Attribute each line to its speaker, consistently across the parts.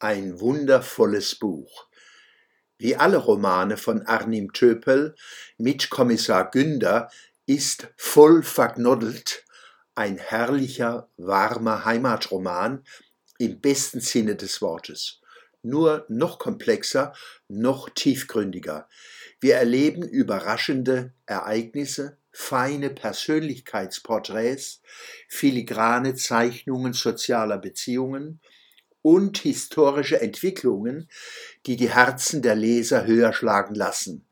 Speaker 1: Ein wundervolles Buch. Wie alle Romane von Arnim Töpel mit Kommissar Günder ist voll verknoddelt ein herrlicher, warmer Heimatroman im besten Sinne des Wortes. Nur noch komplexer, noch tiefgründiger. Wir erleben überraschende Ereignisse, feine Persönlichkeitsporträts, filigrane Zeichnungen sozialer Beziehungen und historische Entwicklungen, die die Herzen der Leser höher schlagen lassen.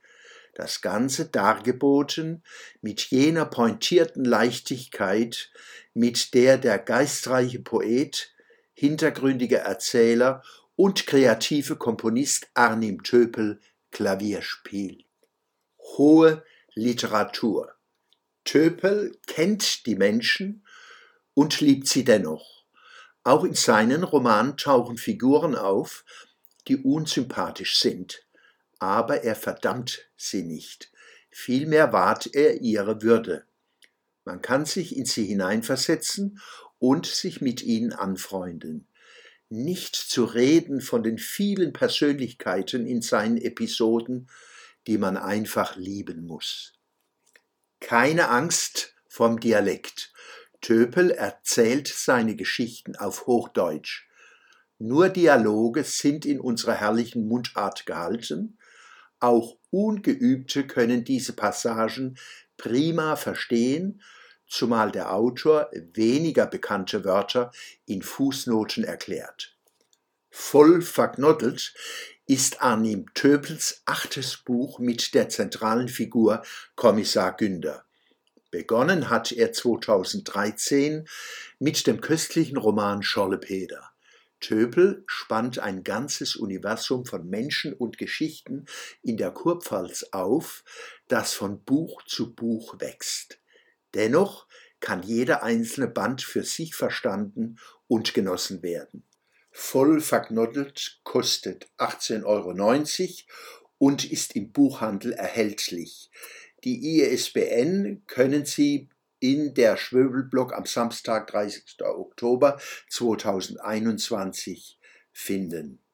Speaker 1: Das Ganze dargeboten mit jener pointierten Leichtigkeit, mit der der geistreiche Poet, hintergründige Erzähler und kreative Komponist Arnim Töpel Klavier spielt. Hohe Literatur. Töpel kennt die Menschen und liebt sie dennoch. Auch in seinen Romanen tauchen Figuren auf, die unsympathisch sind, aber er verdammt sie nicht. Vielmehr wahrt er ihre Würde. Man kann sich in sie hineinversetzen und sich mit ihnen anfreunden. Nicht zu reden von den vielen Persönlichkeiten in seinen Episoden, die man einfach lieben muss. Keine Angst vom Dialekt. Töpel erzählt seine Geschichten auf Hochdeutsch. Nur Dialoge sind in unserer herrlichen Mundart gehalten. Auch Ungeübte können diese Passagen prima verstehen, zumal der Autor weniger bekannte Wörter in Fußnoten erklärt. Voll verknoddelt ist Arnim Töpels achtes Buch mit der zentralen Figur Kommissar Günder. Begonnen hat er 2013 mit dem köstlichen Roman Schorlepeder. Töpel spannt ein ganzes Universum von Menschen und Geschichten in der Kurpfalz auf, das von Buch zu Buch wächst. Dennoch kann jeder einzelne Band für sich verstanden und genossen werden. Voll verknoddelt kostet 18,90 Euro und ist im Buchhandel erhältlich. Die ISBN können Sie in der Schwöbelblock am Samstag, 30. Oktober 2021 finden.